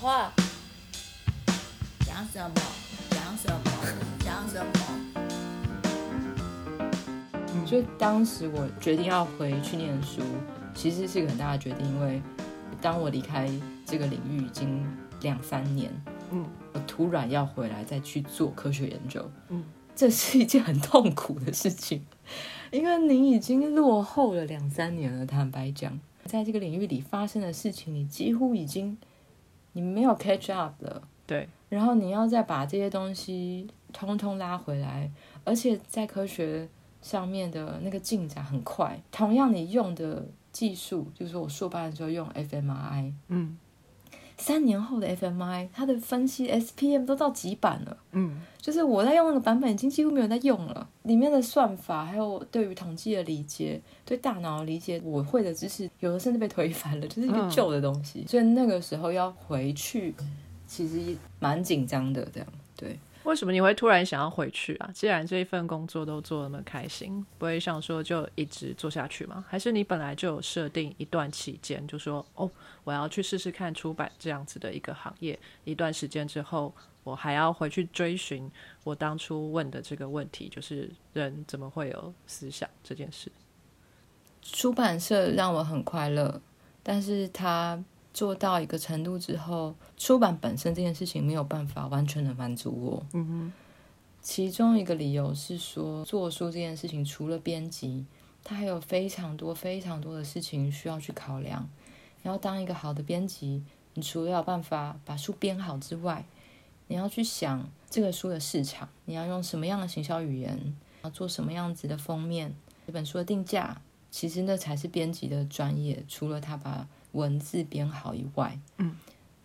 话，讲什么？讲什么？讲什么？所以当时我决定要回去念书，其实是一个很大的决定，因为当我离开这个领域已经两三年，嗯我突然要回来再去做科学研究，嗯，这是一件很痛苦的事情，因为你已经落后了两三年了。坦白讲，在这个领域里发生的事情，你几乎已经你没有 catch up 了。对，然后你要再把这些东西通通拉回来，而且在科学上面的那个进展很快。同样，你用的技术，就是说我硕班的时候用 fMRI，嗯三年后的 fMRI，它的分析 SPM 都到几版了。嗯就是我在用那个版本，已经几乎没有在用了。里面的算法，还有对于统计的理解，对大脑的理解，我会的知识，有的甚至被推翻了，就是一个嗯旧的东西。所以那个时候要回去，其实蛮紧张的。这样对，为什么你会突然想要回去啊？既然这一份工作都做那么开心，不会想说就一直做下去吗？还是你本来就有设定一段期间，就说哦，我要去试试看出版这样子的一个行业，一段时间之后，我还要回去追寻我当初问的这个问题，就是人怎么会有思想这件事。出版社让我很快乐，但是它做到一个程度之后，出版本身这件事情没有办法完全的满足我。嗯哼，其中一个理由是说，做书这件事情除了编辑，它还有非常多非常多的事情需要去考量。然后当一个好的编辑，你除了有办法把书编好之外，你要去想这个书的市场，你要用什么样的行销语言，要做什么样子的封面，这本书的定价，其实那才是编辑的专业。除了他把文字编好以外，嗯，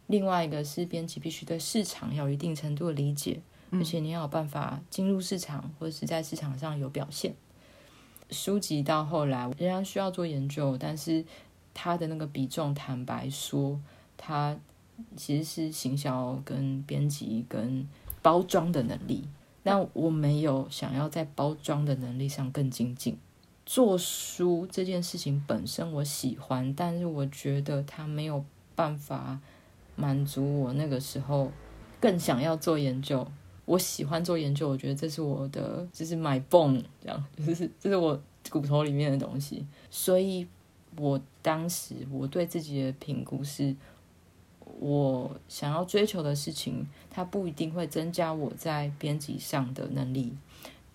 另外一个是编辑必须对市场要有一定程度的理解。而且你要有办法进入市场，或者是在市场上有表现。书籍到后来仍然需要做研究，但是它的那个比重，坦白说，它其实是行销、跟编辑、跟包装的能力。那我没有想要在包装的能力上更精进。做书这件事情本身我喜欢，但是我觉得它没有办法满足我那个时候更想要做研究。我喜欢做研究，我觉得这是我的，这是 my bone，这样，就是这是我骨头里面的东西。所以，我当时我对自己的评估是，我想要追求的事情，它不一定会增加我在编辑上的能力，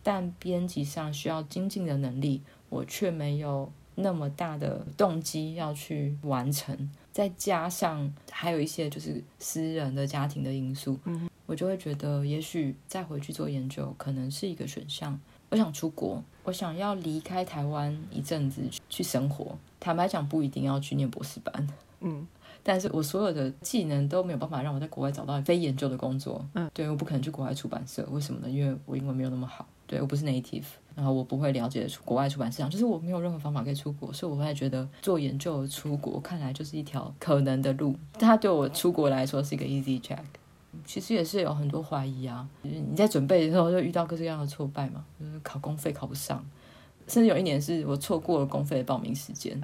但编辑上需要精进的能力，我却没有那么大的动机要去完成。再加上还有一些就是私人的家庭的因素，我就会觉得，也许再回去做研究可能是一个选项。我想出国，我想要离开台湾一阵子去生活。坦白讲，不一定要去念博士班，嗯，但是我所有的技能都没有办法让我在国外找到非研究的工作。嗯，对，我不可能去国外出版社，为什么呢？因为我英文没有那么好，对我不是 native，然后我不会了解出国外出版市场，就是我没有任何方法可以出国，所以我会觉得做研究出国看来就是一条可能的路。它对我出国来说是一个 easy check。其实也是有很多怀疑啊，就是你在准备的时候就遇到各式各样的挫败嘛，就是考公费考不上，甚至有一年是我错过了公费的报名时间，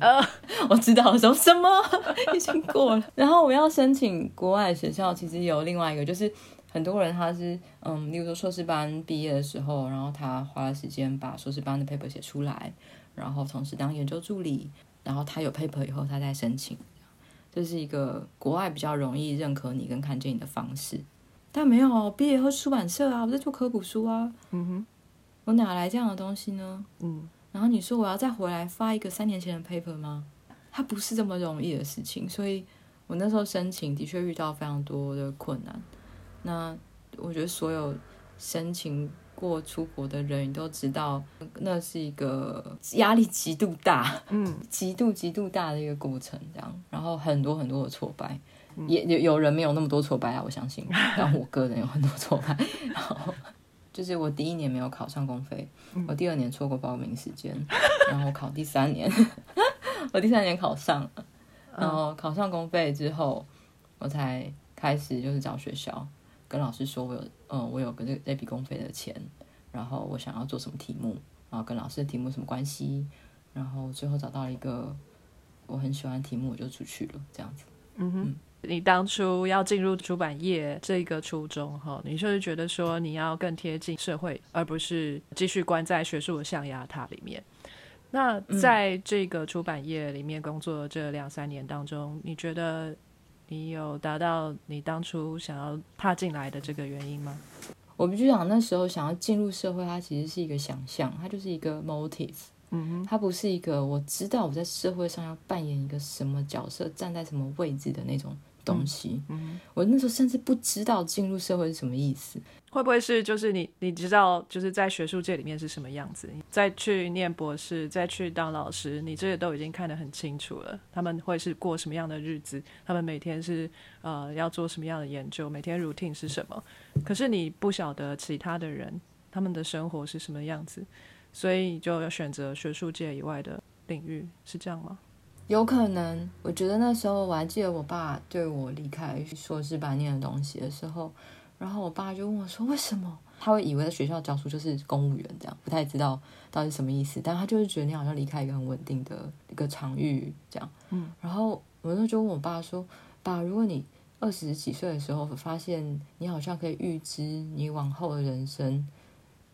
我知道说什么 已经过了，然后我要申请国外的学校，其实有另外一个就是。很多人他是嗯，例如说硕士班毕业的时候，然后他花了时间把硕士班的 paper 写出来，然后同时当研究助理，然后他有 paper 以后，他再申请。这是一个国外比较容易认可你跟看见你的方式，但没有毕业后出版社啊，我在做科普书啊，嗯哼，我哪来这样的东西呢？嗯，然后你说我要再回来发一个三年前的 paper 吗？它不是这么容易的事情，所以我那时候申请的确遇到非常多的困难。那我觉得所有申请过出国的人，你都知道，那是一个压力极度大，嗯，极度极度大的一个过程，这样，然后很多很多的挫败，也有有人没有那么多挫败啊，我相信，但我个人有很多挫败，然后就是我第一年没有考上公费，我第二年错过报名时间，然后考第三年，我第三年考上了，然后考上公费之后，我才开始就是找学校。跟老师说，我有，嗯，我有个这这笔公费的钱，然后我想要做什么题目，然后跟老师的题目什么关系，然后最后找到了一个我很喜欢的题目，我就出去了，这样子。嗯哼，你当初要进入出版业这个初衷哈，你就是觉得说你要更贴近社会，而不是继续关在学术的象牙塔里面。那在这个出版业里面工作这两三年当中，你觉得你有达到你当初想要踏进来的这个原因吗？我必须讲，那时候想要进入社会，它其实是一个想象，它就是一个 motive。嗯哼，它不是一个我知道我在社会上要扮演一个什么角色，站在什么位置的那种东西。嗯我那时候甚至不知道进入社会是什么意思。会不会是就是你你知道就是在学术界里面是什么样子？你再去念博士，再去当老师，你这些都已经看得很清楚了。他们会是过什么样的日子？他们每天是呃要做什么样的研究？每天 routine 是什么？可是你不晓得其他的人他们的生活是什么样子，所以你就要选择学术界以外的领域，是这样吗？有可能，我觉得那时候我还记得我爸对我离开硕士班念的东西的时候，然后我爸就问我说：“为什么？”他会以为在学校教书就是公务员这样，不太知道到底什么意思。但他就是觉得你好像离开一个很稳定的一个场域这样。嗯，然后我那时候就问我爸说：“爸，如果你二十几岁的时候发现你好像可以预知你往后的人生，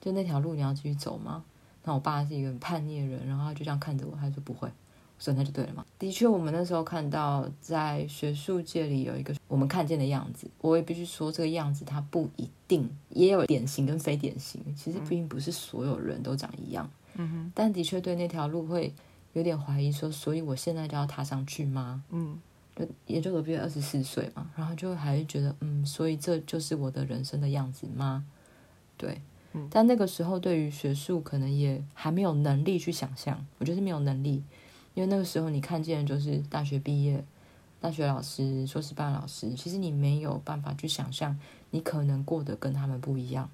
就那条路你要继续走吗？”那我爸是一个很叛逆的人，然后他就这样看着我，他说不会。所以那就对了嘛。的确，我们那时候看到在学术界里有一个我们看见的样子，我也必须说这个样子它不一定，也有典型跟非典型。其实并不是所有人都长一样。嗯哼，但的确对那条路会有点怀疑，说所以我现在就要踏上去吗？嗯就研究所毕业二十四岁嘛，然后就还是觉得嗯，所以这就是我的人生的样子吗？对。嗯但那个时候对于学术可能也还没有能力去想象，我觉得是没有能力。因为那个时候你看见的就是大学毕业、大学老师、硕士班老师，其实你没有办法去想象你可能过得跟他们不一样。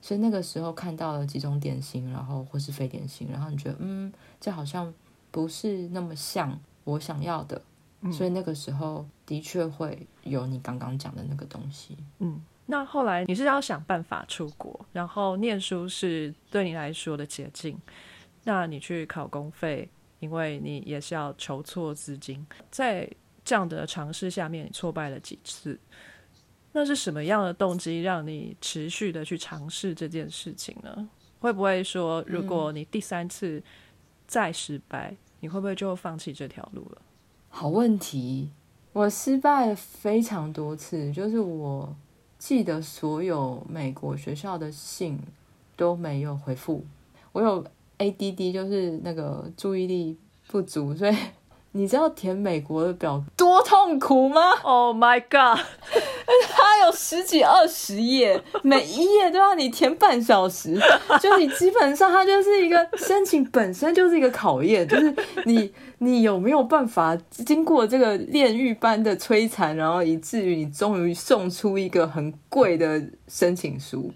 所以那个时候看到了几种典型，然后或是非典型，然后你觉得嗯，这好像不是那么像我想要的，所以那个时候的确会有你刚刚讲的那个东西。嗯。那后来你是要想办法出国，然后念书是对你来说的捷径。那你去考公费，因为你也是要筹措资金，在这样的尝试下面，你挫败了几次？那是什么样的动机让你持续的去尝试这件事情呢？会不会说，如果你第三次再失败，你会不会就放弃这条路了？好问题，我失败了非常多次，就是我记得所有美国学校的信都没有回复，我有 ADD，就是那个注意力不足，所以 你知道填美国的表多痛苦吗？Oh my god！它有十几二十页，每一页都要你填半小时，就你基本上它就是一个申请本身就是一个考验，就是你 你有没有办法经过这个炼狱般的摧残，然后以至于你终于送出一个很贵的申请书。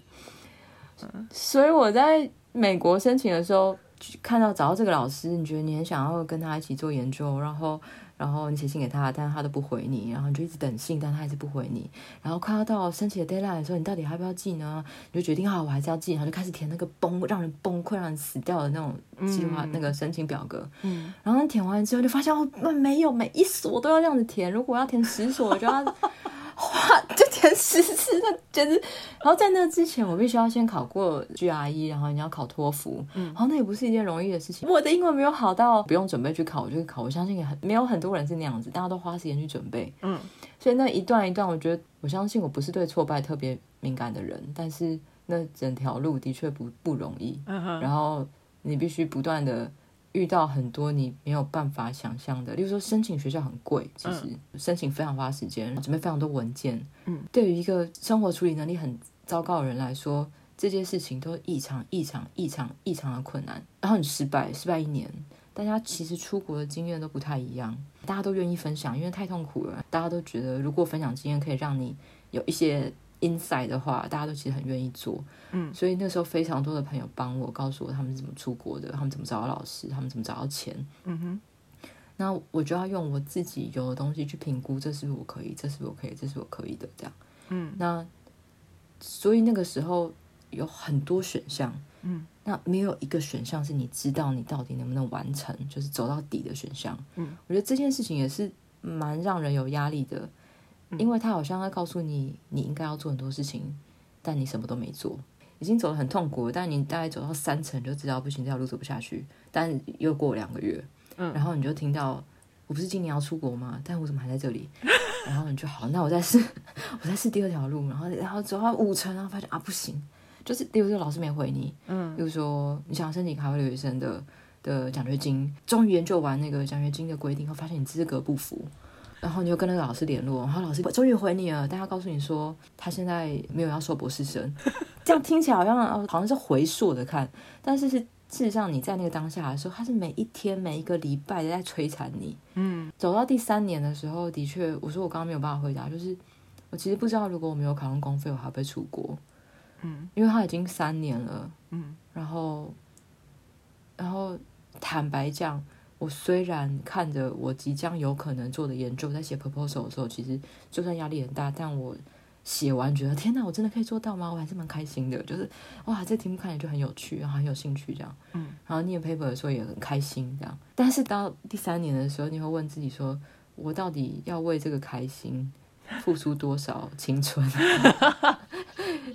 所以我在美国申请的时候，看到找到这个老师，你觉得你很想要跟他一起做研究，然后然后你写信给他，但是他都不回你，然后你就一直等信，但他还是不回你，然后快要到申请的 deadline 的时候，你到底要不要寄呢？你就决定好，我还是要寄，然后就开始填那个崩让人崩溃、让人死掉的那种计划、那个申请表格。嗯，然后你填完之后就发现哦，没有每一所都要这样子填，如果要填十所，我就要。哇，就填十次，那简直。然后在那之前，我必须要先考过 GRE，然后你要考托福，嗯，然后那也不是一件容易的事情。我的英文没有好到不用准备去考，我就考。我相信也很没有很多人是那样子，大家都花时间去准备，嗯。所以那一段一段，我觉得我相信我不是对挫败特别敏感的人，但是那整条路的确不不容易。嗯哼，然后你必须不断的遇到很多你没有办法想象的，例如说申请学校很贵，其实申请非常花时间，准备非常多文件。嗯，对于一个生活处理能力很糟糕的人来说，这些事情都异常异常异常异常的困难。然后你失败，失败一年。大家其实出国的经验都不太一样，大家都愿意分享，因为太痛苦了。大家都觉得，如果分享经验可以让你有一些 insight 的话，大家都其实很愿意做。嗯，所以那时候非常多的朋友帮我，告诉我他们是怎么出国的，他们怎么找到老师，他们怎么找到钱。嗯哼，那我就要用我自己有的东西去评估，这是我可以，这是我可以，这是我可以的，这样。嗯，那所以那个时候有很多选项。嗯，那没有一个选项是你知道你到底能不能完成，就是走到底的选项。嗯，我觉得这件事情也是蛮让人有压力的，因为他好像在告诉你你应该要做很多事情，但你什么都没做，已经走得很痛苦了。但你大概走到三层就知道不行，这条路走不下去。但又过两个月，嗯然后你就听到我不是今年要出国吗？但我怎么还在这里？然后你就好，那我再试，我再试第二条路，然后然后走到五层，然后发现啊不行，就是比如说老师没回你，嗯比如说你想申请海外留学生的的奖学金，终于研究完那个奖学金的规定后，发现你资格不符，然后你就跟那个老师联络，然后老师终于回你了，但他告诉你说他现在没有要收博士生，这样听起来好像哦好像是回溯的看，但是是事实上你在那个当下的时候，他是每一天每一个礼拜都在摧残你。嗯。走到第三年的时候，的确，我说我刚刚没有办法回答，就是我其实不知道如果我没有考上公费，我还会不会出国，嗯。因为他已经三年了。嗯。然后，然后坦白讲，我虽然看着我即将有可能做的研究，在写 proposal 的时候，其实就算压力很大，但我写完觉得天哪，我真的可以做到吗？我还是蛮开心的，就是哇，这题目看起来就很有趣，然后很有兴趣这样。嗯，然后念 paper 的时候也很开心这样。但是到第三年的时候，你会问自己说，我到底要为这个开心付出多少青春？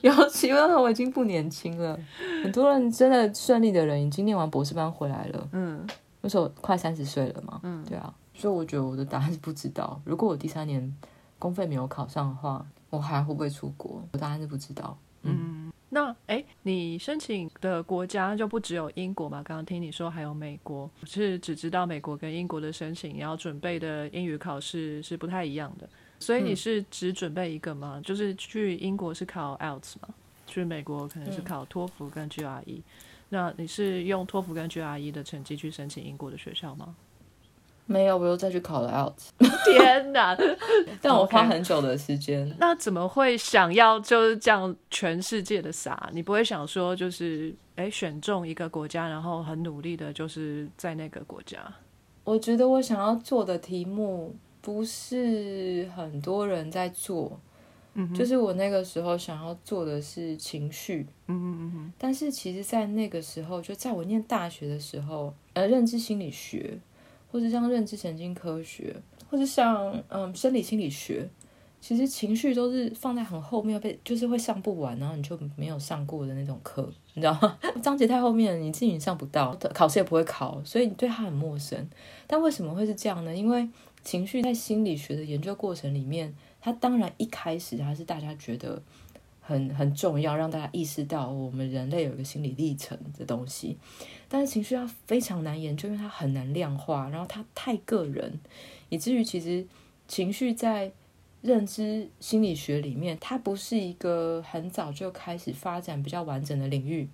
尤其因为我已经不年轻了，很多人真的顺利的人已经念完博士班回来了，嗯那时候快三十岁了嘛，嗯对啊，所以我觉得我的答案是不知道。如果我第三年公费没有考上的话，我还会不会出国？我答案是不知道。嗯。那哎，你申请的国家就不只有英国嘛？刚刚听你说还有美国，是只知道美国跟英国的申请，然后准备的英语考试是不太一样的。所以你是只准备一个吗？就是去英国是考 IELTS 吗？去美国可能是考托福跟 GRE。那你是用托福跟 GRE 的成绩去申请英国的学校吗？没有，我又再去考了 IELTS，天哪！但我花很久的时间。那怎么会想要就是这样全世界的撒？你不会想说就是哎选中一个国家，然后很努力的就是在那个国家？我觉得我想要做的题目不是很多人在做，嗯就是我那个时候想要做的是情绪，但是其实，在那个时候，就在我念大学的时候，呃，认知心理学，或者像认知神经科学，或者像嗯生理心理学，其实情绪都是放在很后面被，就是会上不完，然后你就没有上过的那种课，你知道吗？章节太后面了，你自己上不到，考试也不会考，所以你对它很陌生。但为什么会是这样呢？因为情绪在心理学的研究过程里面，它当然一开始它是大家觉得很很重要，让大家意识到我们人类有一个心理历程的东西。但是情绪它非常难研究，因为它很难量化，然后它太个人，以至于其实情绪在认知心理学里面，它不是一个很早就开始发展比较完整的领域。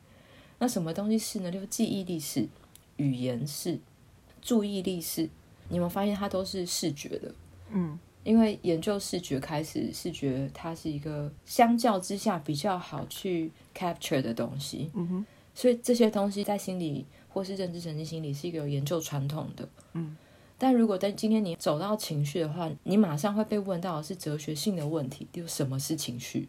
那什么东西是呢？就是记忆力是、语言是、注意力是。你有发现它都是视觉的？嗯因为研究视觉开始，视觉它是一个相较之下比较好去 capture 的东西，嗯哼所以这些东西在心理或是认知神经心理是一个有研究传统的。嗯，但如果在今天你走到情绪的话，你马上会被问到的是哲学性的问题，例如什么是情绪？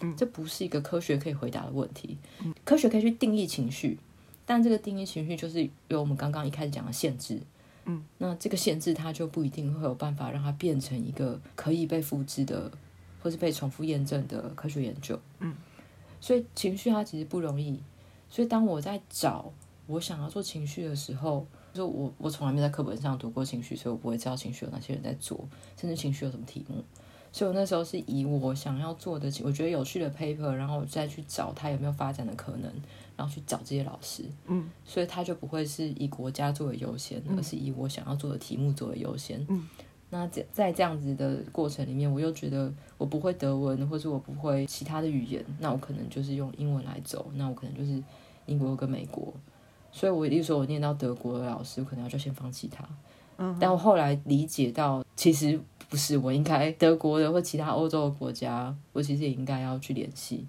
嗯这不是一个科学可以回答的问题。科学可以去定义情绪，但这个定义情绪就是有我们刚刚一开始讲的限制。嗯，那这个限制它就不一定会有办法让它变成一个可以被复制的，或是被重复验证的科学研究。嗯，所以情绪它其实不容易。所以当我在找我想要做情绪的时候，就我我从来没在课本上读过情绪，所以我不会知道情绪有哪些人在做，甚至情绪有什么题目。所以我那时候是以我想要做的，我觉得有趣的 paper，然后我再去找它有没有发展的可能，然后去找这些老师。嗯，所以他就不会是以国家作为优先，而是以我想要做的题目作为优先。嗯，那在在这样子的过程里面，我又觉得我不会德文，或者我不会其他的语言，那我可能就是用英文来走，那我可能就是英国跟美国。所以我例如说我念到德国的老师，我可能要就先放弃他。嗯，但我后来理解到，其实不是，我应该德国的或其他欧洲的国家，我其实也应该要去联系，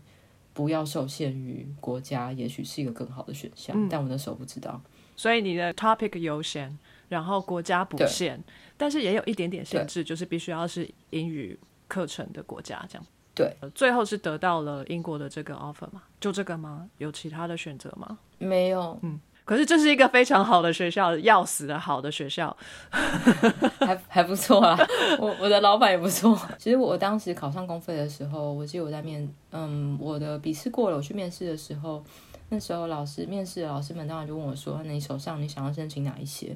不要受限于国家，也许是一个更好的选项。嗯但我那时候不知道。所以你的 topic 优先，然后国家不限，但是也有一点点限制，就是必须要是英语课程的国家这样。对呃，最后是得到了英国的这个 offer 吗？就这个吗？有其他的选择吗？没有，可是这是一个非常好的学校，要死的好的学校。还还不错啊，我我的老板也不错。其实我当时考上公费的时候，我记得我在面，嗯，我的笔试过了，我去面试的时候，那时候老师面试的老师们当然就问我说：“那你手上你想要申请哪一些？”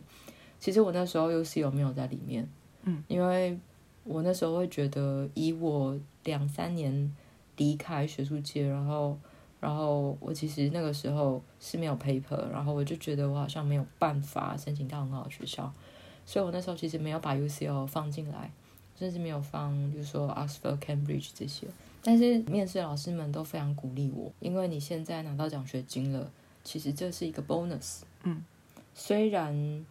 其实我那时候 U C 有没有在里面？嗯，因为我那时候会觉得，以我两三年离开学术界，然后。然后我其实那个时候是没有 paper，然后我就觉得我好像没有办法申请到很好的学校，所以我那时候其实没有把 UCL 放进来，甚至没有放，比如说 Oxford、Cambridge 这些。但是面试老师们都非常鼓励我，因为你现在拿到奖学金了，其实这是一个 bonus。嗯，虽然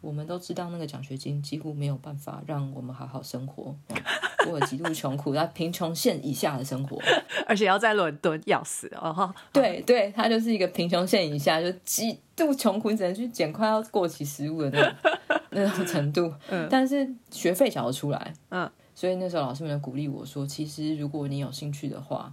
我们都知道那个奖学金几乎没有办法让我们好好生活。过极度穷苦，在贫穷线以下的生活，而且要在伦敦要死哦！对对，他就是一个贫穷线以下，就极度穷苦，你只能去捡快要过期食物的那种 那种程度。嗯，但是学费缴得出来，嗯，所以那时候老师们鼓励我说，其实如果你有兴趣的话，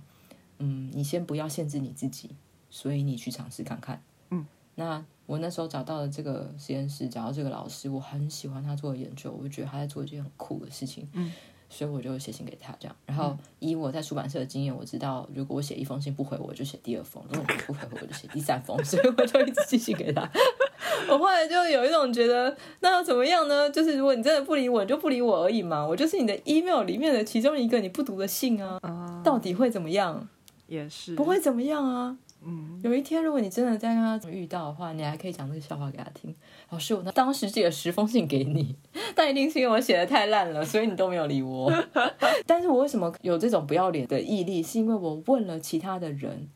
嗯，你先不要限制你自己，所以你去尝试看看。嗯，那我那时候找到了这个实验室，找到这个老师，我很喜欢他做的研究，我就觉得他在做一件很酷的事情。嗯。所以我就写信给他，这样。然后以我在出版社的经验，我知道如果我写一封信不回，我就写第二封；如果不回我，就写第三封。所以我就一直寄信给他。我后来就有一种觉得，那要怎么样呢？就是如果你真的不理我，你就不理我而已嘛。我就是你的 email 里面的其中一个你不读的信啊。到底会怎么样？也是不会怎么样啊。嗯，有一天如果你真的在跟他遇到的话，你还可以讲这个笑话给他听。老师，我那当时寄了十封信给你，但一定是因为我写的太烂了，所以你都没有理我。但是我为什么有这种不要脸的毅力？是因为我问了其他的人，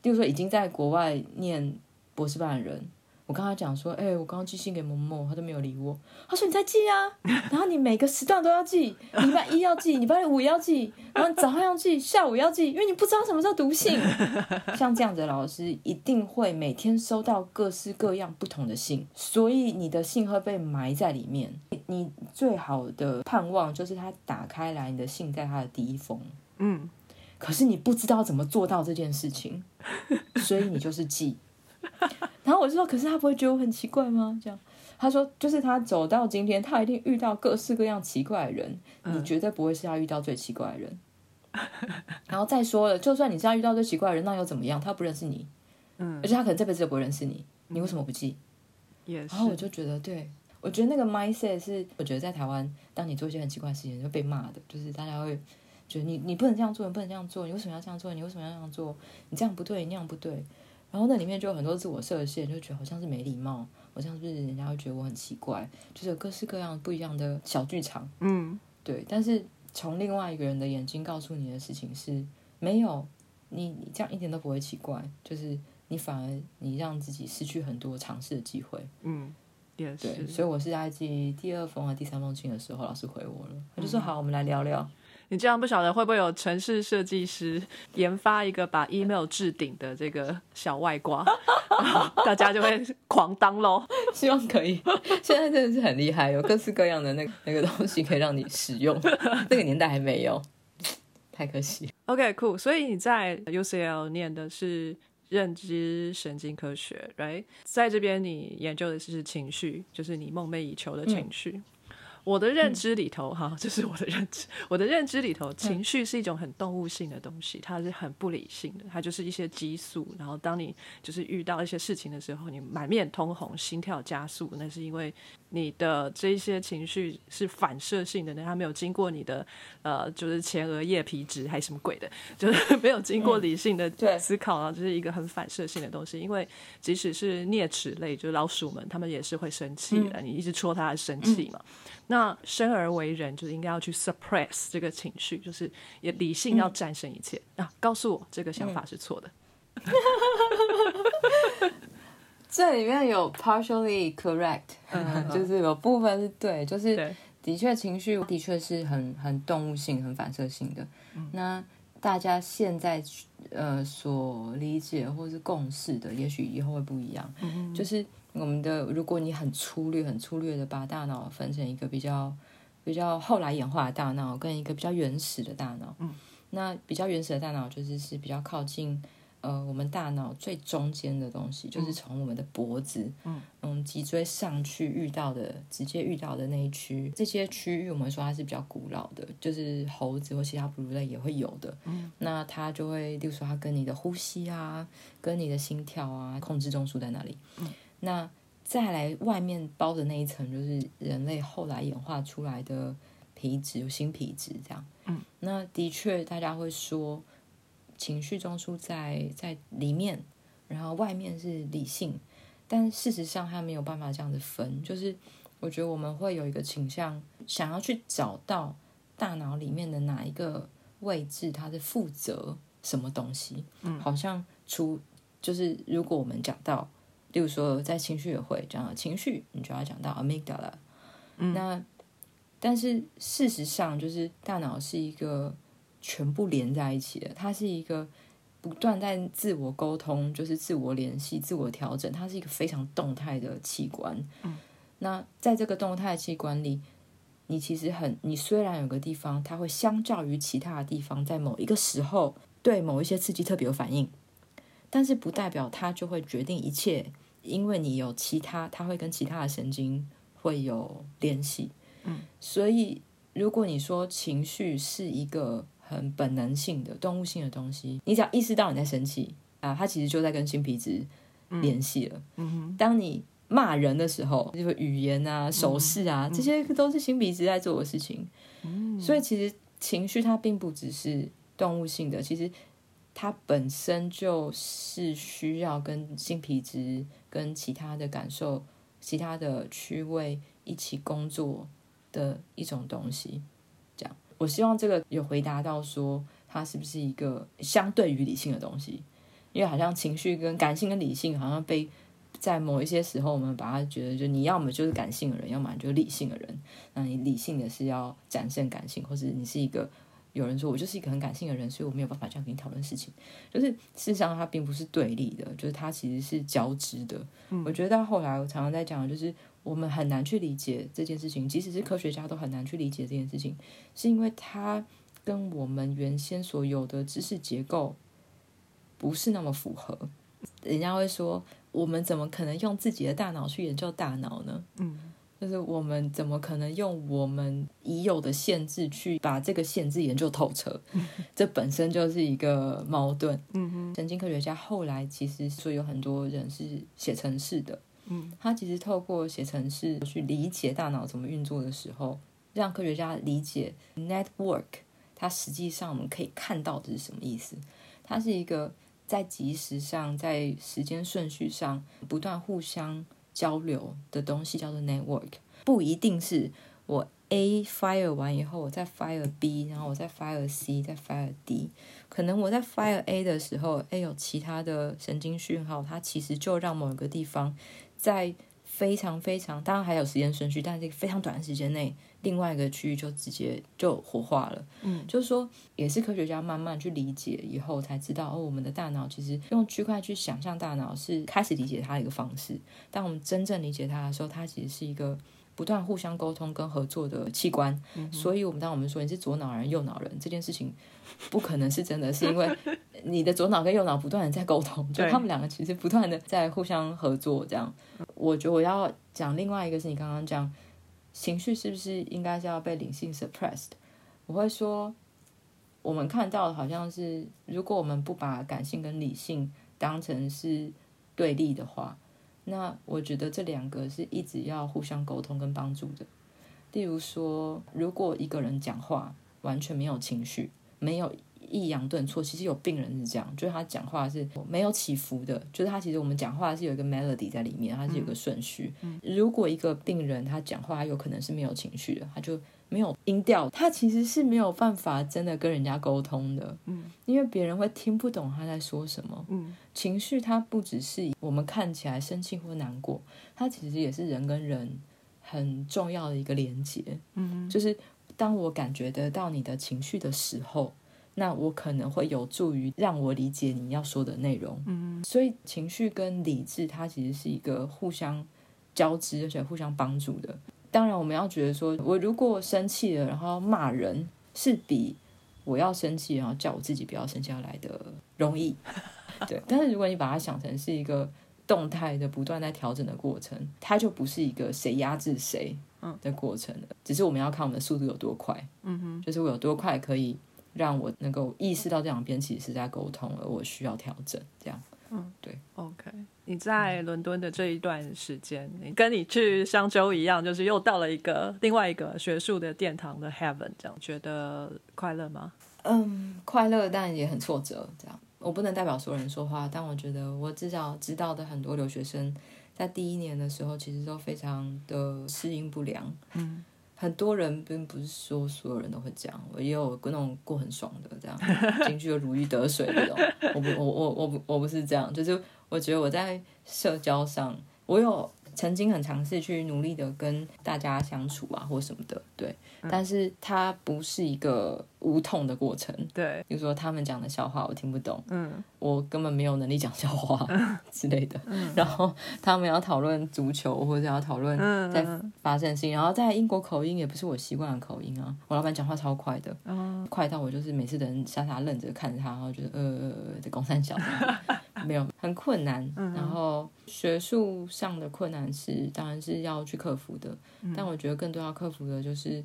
就是说已经在国外念博士班的人。我跟他讲说，哎，我刚刚寄信给某某，他都没有理我。他说你在寄啊，然后你每个时段都要寄，礼拜一要寄，礼拜五要寄，然后早上要寄，下午要寄，因为你不知道什么时候读信。像这样子的老师，一定会每天收到各式各样不同的信，所以你的信会被埋在里面。你最好的盼望就是他打开来，你的信在他的第一封。嗯，可是你不知道怎么做到这件事情，所以你就是寄。然后我就说，可是他不会觉得我很奇怪吗？这样，他说，就是他走到今天，他一定遇到各式各样奇怪的人，你绝对不会是他遇到最奇怪的人。然后再说了，就算你是他遇到最奇怪的人，那又怎么样？他不认识你，嗯，而且他可能这辈子也不会认识你，你为什么不记？也是。然后我就觉得，对我觉得那个 mindset 是，我觉得在台湾，当你做一些很奇怪的事情，就被骂的，就是大家会觉得你你不能这样做，你不能这样做，你为什么要这样做？你为什么要这样做？你这样不对，那样不对。然后那里面就有很多自我设限，就觉得好像是没礼貌，好像是人家会觉得我很奇怪，就是有各式各样不一样的小剧场。嗯，对。但是从另外一个人的眼睛告诉你的事情是，没有你，你这样一点都不会奇怪，就是你反而你让自己失去很多尝试的机会。嗯，也是。对，所以我是在寄第二封和第三封信的时候，老师回我了，他就说好，我们来聊聊。你这样不晓得会不会有城市设计师研发一个把 email 置顶的这个小外挂，大家就会狂当喽。希望可以，现在真的是很厉害，有各式各样的那那个东西可以让你使用。那个年代还没有，太可惜。OK，cool。所以你在 UCL 念的是认知神经科学，right？在这边你研究的是情绪，就是你梦寐以求的情绪。我的认知里头，哈，这是我的认知。我的认知里头，情绪是一种很动物性的东西，它是很不理性的，它就是一些激素。然后，当你就是遇到一些事情的时候，你满面通红，心跳加速，那是因为你的这些情绪是反射性的，它没有经过你的呃，就是前额叶皮质还是什么鬼的，就是没有经过理性的思考啊，就是一个很反射性的东西。因为即使是啮齿类，就是老鼠们，它们也是会生气的。你一直戳它，生气嘛。那生而为人，就是应该要去 suppress 这个情绪，就是也理性要战胜一切啊！告诉我这个想法是错的。这里面有 partially correct，就是有部分是对，就是的确情绪的确是很很动物性、很反射性的。那大家现在呃所理解或是共识的，也许以后会不一样。就是。我们的，如果你很粗略、很粗略的把大脑分成一个比较、比较后来演化的大脑，跟一个比较原始的大脑，嗯，那比较原始的大脑就是是比较靠近呃，我们大脑最中间的东西，就是从我们的脖子，嗯脊椎上去遇到的，直接遇到的那一区，这些区域我们说它是比较古老的，就是猴子或其他哺乳类也会有的。嗯，那它就会，例如说它跟你的呼吸啊，跟你的心跳啊，控制中枢在哪里？嗯，那再来外面包的那一层，就是人类后来演化出来的皮质，新皮质这样。嗯，那的确大家会说。情绪中枢在在里面，然后外面是理性，但事实上它没有办法这样子分。就是我觉得我们会有一个倾向，想要去找到大脑里面的哪一个位置，它是负责什么东西。嗯，好像出就是如果我们讲到，例如说在情绪也会讲到情绪，你就要讲到 amygdala。嗯，那但是事实上就是大脑是一个。全部连在一起的，它是一个不断在自我沟通，就是自我联系、自我调整，它是一个非常动态的器官。嗯，那在这个动态器官里，你其实很，你虽然有个地方，它会相较于其他的地方，在某一个时候对某一些刺激特别有反应，但是不代表它就会决定一切，因为你有其他，它会跟其他的神经会有联系。嗯，所以如果你说情绪是一个。很本能性的动物性的东西，你只要意识到你在生气啊，它其实就在跟新皮质联系了。当你骂人的时候，就是语言啊、手势啊，这些都是新皮质在做的事情。嗯，所以其实情绪它并不只是动物性的，其实它本身就是需要跟新皮质、跟其他的感受、其他的区位一起工作的一种东西。我希望这个有回答到说，它是不是一个相对于理性的东西？因为好像情绪跟感性跟理性好像被在某一些时候，我们把它觉得，就你要么就是感性的人，要么就是理性的人。那你理性的是要展现感性，或者你是一个有人说我就是一个很感性的人，所以我没有办法这样跟你讨论事情。就是事实上它并不是对立的，就是它其实是交织的。我觉得到后来我常常在讲，就是。我们很难去理解这件事情，即使是科学家都很难去理解这件事情，是因为它跟我们原先所有的知识结构不是那么符合。人家会说，我们怎么可能用自己的大脑去研究大脑呢？嗯，就是我们怎么可能用我们已有的限制去把这个限制研究透彻？这本身就是一个矛盾。嗯哼，神经科学家后来其实说有很多人是写程式的。嗯，他其实透过写程式去理解大脑怎么运作的时候，让科学家理解 network，它实际上我们可以看到的是什么意思？它是一个在即时上，在时间顺序上不断互相交流的东西，叫做 network。不一定是我 A fire 完以后，我再 fire B，然后我再 fire C，再 fire D。可能我在 fire A 的时候，A 有其他的神经讯号，它其实就让某个地方。在非常非常，当然还有时间顺序，但是非常短的时间内，另外一个区域就直接就活化了。嗯，就是说，也是科学家慢慢去理解以后才知道，哦，我们的大脑其实用区块去想象大脑是开始理解它的一个方式。当我们真正理解它的时候，它其实是一个。不断互相沟通跟合作的器官，所以，我们当我们说你是左脑人、右脑人这件事情，不可能是真的，是因为 你的左脑跟右脑不断的在沟通，就他们两个其实不断的在互相合作。这样，我觉得我要讲另外一个是你刚刚讲情绪是不是应该是要被理性 suppressed？我会说，我们看到的好像是，如果我们不把感性跟理性当成是对立的话。那我觉得这两个是一直要互相沟通跟帮助的。例如说，如果一个人讲话完全没有情绪，没有抑扬顿挫，其实有病人是这样，就是他讲话是没有起伏的，就是他其实我们讲话是有一个 melody 在里面，它是有个顺序。如果一个病人他讲话有可能是没有情绪的，他就。没有音调，他其实是没有办法真的跟人家沟通的，嗯，因为别人会听不懂他在说什么，嗯，情绪它不只是我们看起来生气或难过，它其实也是人跟人很重要的一个连接，嗯，就是当我感觉得到你的情绪的时候，那我可能会有助于让我理解你要说的内容，嗯，所以情绪跟理智它其实是一个互相交织而且互相帮助的。当然，我们要觉得说，我如果生气了，然后骂人，是比我要生气，然后叫我自己不要生气，要来的容易。对，但是如果你把它想成是一个动态的、不断在调整的过程，它就不是一个谁压制谁的过程了。只是我们要看我们的速度有多快。嗯哼，就是我有多快可以让我能够意识到这两边其实是在沟通，而我需要调整。这样，嗯，对。OK，你在伦敦的这一段时间，你跟你去商周一样，就是又到了一个另外一个学术的殿堂的 Heaven，这样觉得快乐吗？嗯，快乐，但也很挫折。这样，我不能代表所有人说话，但我觉得我至少知道的很多留学生，在第一年的时候，其实都非常的适应不良。嗯，很多人并不是说所有人都会这样，我也有那种过很爽的这样，进去就如鱼得水那种。我不，我我我不我不是这样，就是我觉得我在社交上，我有曾经很尝试去努力的跟大家相处啊，或什么的，对。但是它不是一个无痛的过程，对，比如说他们讲的笑话我听不懂，嗯，我根本没有能力讲笑话 之类的。然后他们要讨论足球或者要讨论在发生性，然后在英国口音也不是我习惯的口音啊。我老板讲话超快的，快到我就是每次等人傻傻愣着看着他，然后觉得呃这公三小 没有很困难。然后学术上的困难是当然是要去克服的，但我觉得更多要克服的就是。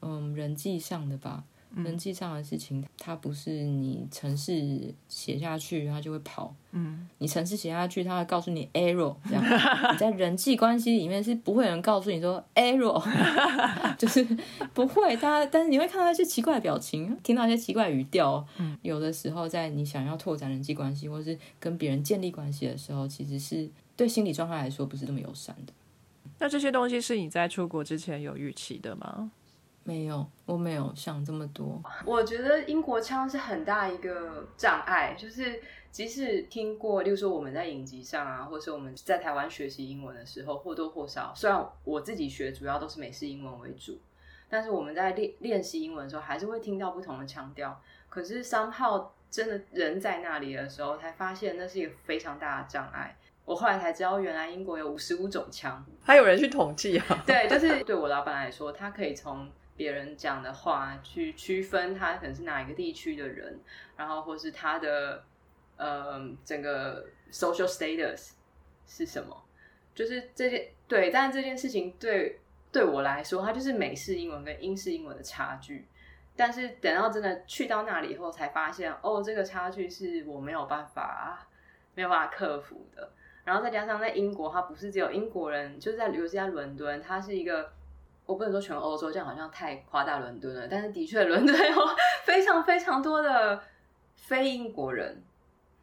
嗯，人际上的吧，人际上的事情，它不是你程式写下去，它就会跑。嗯，你程式写下去，它会告诉你 error，这样。你在人际关系里面是不会有人告诉你说 error，就是不会。大家，但是你会看到一些奇怪的表情，听到一些奇怪的语调。嗯，有的时候在你想要拓展人际关系，或是跟别人建立关系的时候，其实是对心理状态来说不是那么友善的。那这些东西是你在出国之前有预期的吗？没有，我没有想这么多。我觉得英国腔是很大一个障碍，就是即使听过，例如说我们在影集上啊，或是我们在台湾学习英文的时候，或多或少，虽然我自己学主要都是美式英文为主，但是我们在练练习英文的时候，还是会听到不同的腔调。可是 somehow 真的人在那里的时候，才发现那是一个非常大的障碍。我后来才知道，原来英国有五十五种腔，还有人去统计啊？对，就是对我老板来说，他可以从别人讲的话去区分他可能是哪一个地区的人，然后或是他的呃整个 social status 是什么，就是这件对，但是这件事情对对我来说，它就是美式英文跟英式英文的差距。但是等到真的去到那里以后，才发现哦，这个差距是我没有办法没有办法克服的。然后再加上在英国，它不是只有英国人，就是在尤其在伦敦，它是一个。我不能说全欧洲，这样好像太夸大伦敦了。但是的确，伦敦有 非常非常多的非英国人。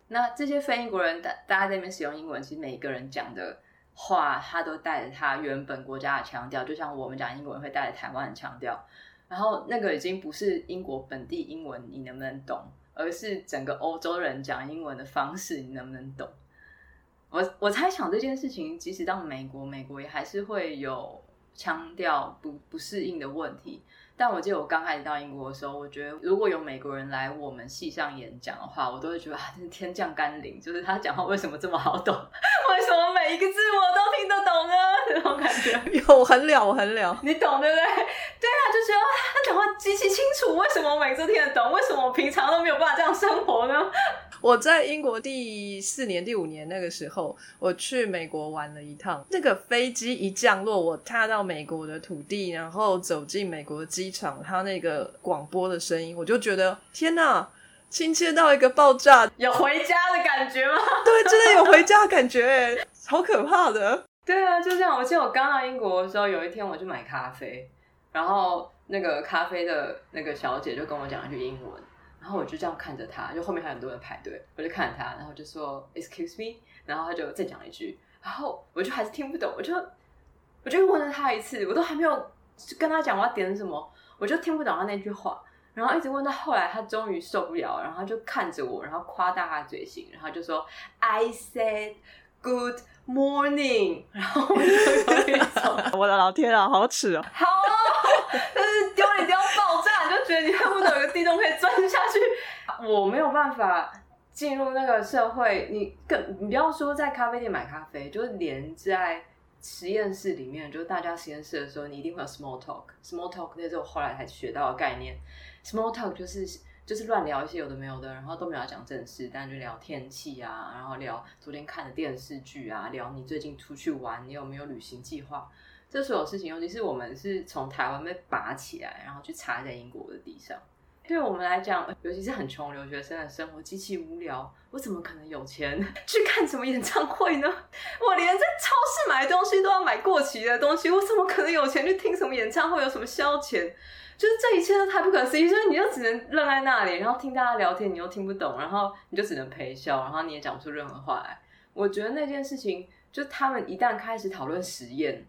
那这些非英国人，大大家在那边使用英文，其实每一个人讲的话，他都带着他原本国家的腔调，就像我们讲英文会带着台湾的腔调。然后那个已经不是英国本地英文，你能不能懂？而是整个欧洲人讲英文的方式，你能不能懂？我我猜想这件事情，即使到美国，美国也还是会有。腔调不不适应的问题，但我记得我刚开始到英国的时候，我觉得如果有美国人来我们系上演讲的话，我都会觉得啊，真是天降甘霖，就是他讲话为什么这么好懂？为什么每一个字我都听得懂呢？那种感觉。有很了，我很了，你懂对不对？对啊，就觉得他讲话极其清楚，为什么我每次听得懂？为什么我平常都没有办法这样生活呢？我在英国第四年、第五年那个时候，我去美国玩了一趟。那个飞机一降落，我踏到美国的土地，然后走进美国的机场，它那个广播的声音，我就觉得天哪，亲切到一个爆炸，有回家的感觉吗？对，真的有回家的感觉，好可怕的。对啊，就这样。我记得我刚到英国的时候，有一天我去买咖啡，然后那个咖啡的那个小姐就跟我讲一句英文。然后我就这样看着他，就后面还有很多人排队，我就看着他，然后就说 “excuse me”，然后他就再讲一句，然后我就还是听不懂，我就我就问了他一次，我都还没有跟他讲我要点什么，我就听不懂他那句话，然后一直问到后来，他终于受不了，然后他就看着我，然后夸大他嘴型，然后就说 “I said good morning”，然后我就有一种 我的老天啊，好耻哦，好，就是丢脸丢到爆炸，觉得你恨不得有个地洞可以钻下去。我没有办法进入那个社会，你更你不要说在咖啡店买咖啡，就是连在实验室里面，就是大家实验室的时候，你一定会有 small talk。small talk 那是我后来才学到的概念。small talk 就是就是乱聊一些有的没有的，然后都没有讲正事，但就聊天气啊，然后聊昨天看的电视剧啊，聊你最近出去玩，你有没有旅行计划，这所有事情，尤其是我们是从台湾被拔起来，然后去插在英国的地上。对我们来讲，尤其是很穷留学生的生活极其无聊。我怎么可能有钱 去看什么演唱会呢？我连在超市买东西都要买过期的东西，我怎么可能有钱去听什么演唱会？有什么消遣？就是这一切都太不可思议，所以你就只能愣在那里，然后听大家聊天，你又听不懂，然后你就只能陪笑，然后你也讲不出任何话来。我觉得那件事情，就他们一旦开始讨论实验，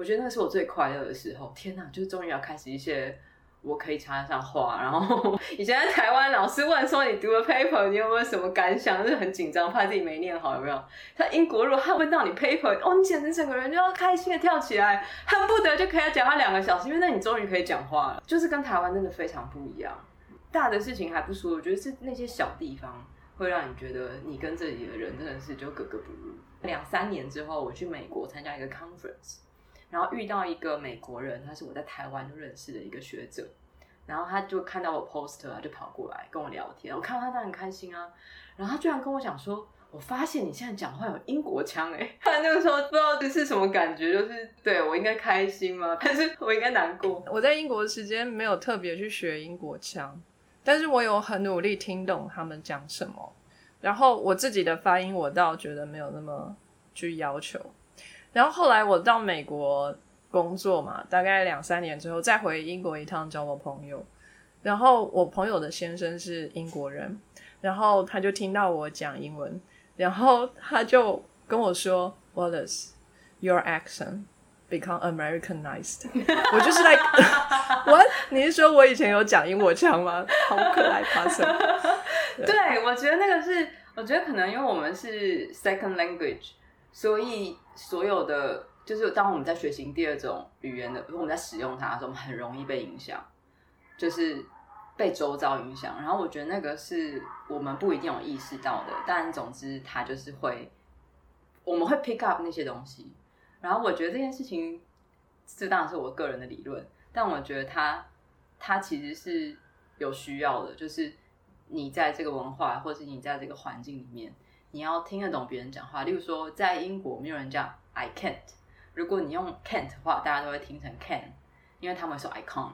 我觉得那是我最快乐的时候。天哪，就是终于要开始一些。我可以插上话，然后 以前在台湾，老师问说你读了 paper，你有没有什么感想？就是很紧张，怕自己没念好，有没有？在英国，如果他问到你 paper，哦，你简直整个人就要开心的跳起来，恨不得就可以讲他两个小时，因为那你终于可以讲话了。就是跟台湾真的非常不一样。大的事情还不说，我觉得是那些小地方会让你觉得你跟这里的人真的是就格格不入。两三年之后，我去美国参加一个 conference。然后遇到一个美国人，他是我在台湾就认识的一个学者，然后他就看到我 poster 啊，就跑过来跟我聊天。我看到他，他很开心啊。然后他居然跟我讲说：“我发现你现在讲话有英国腔。”哎，他那个时候不知道这是什么感觉，就是对我应该开心吗？还是我应该难过？我在英国的时间没有特别去学英国腔，但是我有很努力听懂他们讲什么。然后我自己的发音，我倒觉得没有那么去要求。然后后来我到美国工作嘛，大概两三年之后再回英国一趟交我朋友。然后我朋友的先生是英国人，然后他就听到我讲英文，然后他就跟我说：“Wallace, your accent become Americanized。”我就是 like what？你是说我以前有讲英国腔吗？好可爱 p a s s o n 对，我觉得那个是，我觉得可能因为我们是 second language。所以，所有的就是当我们在学习第二种语言的，如果我们在使用它的时候，我们很容易被影响，就是被周遭影响。然后，我觉得那个是我们不一定有意识到的，但总之，它就是会，我们会 pick up 那些东西。然后，我觉得这件事情，这当然是我个人的理论，但我觉得它，它其实是有需要的，就是你在这个文化，或是你在这个环境里面。你要听得懂别人讲话，例如说，在英国没有人讲 I can't，如果你用 can't 的话，大家都会听成 can，因为他们说 I can't。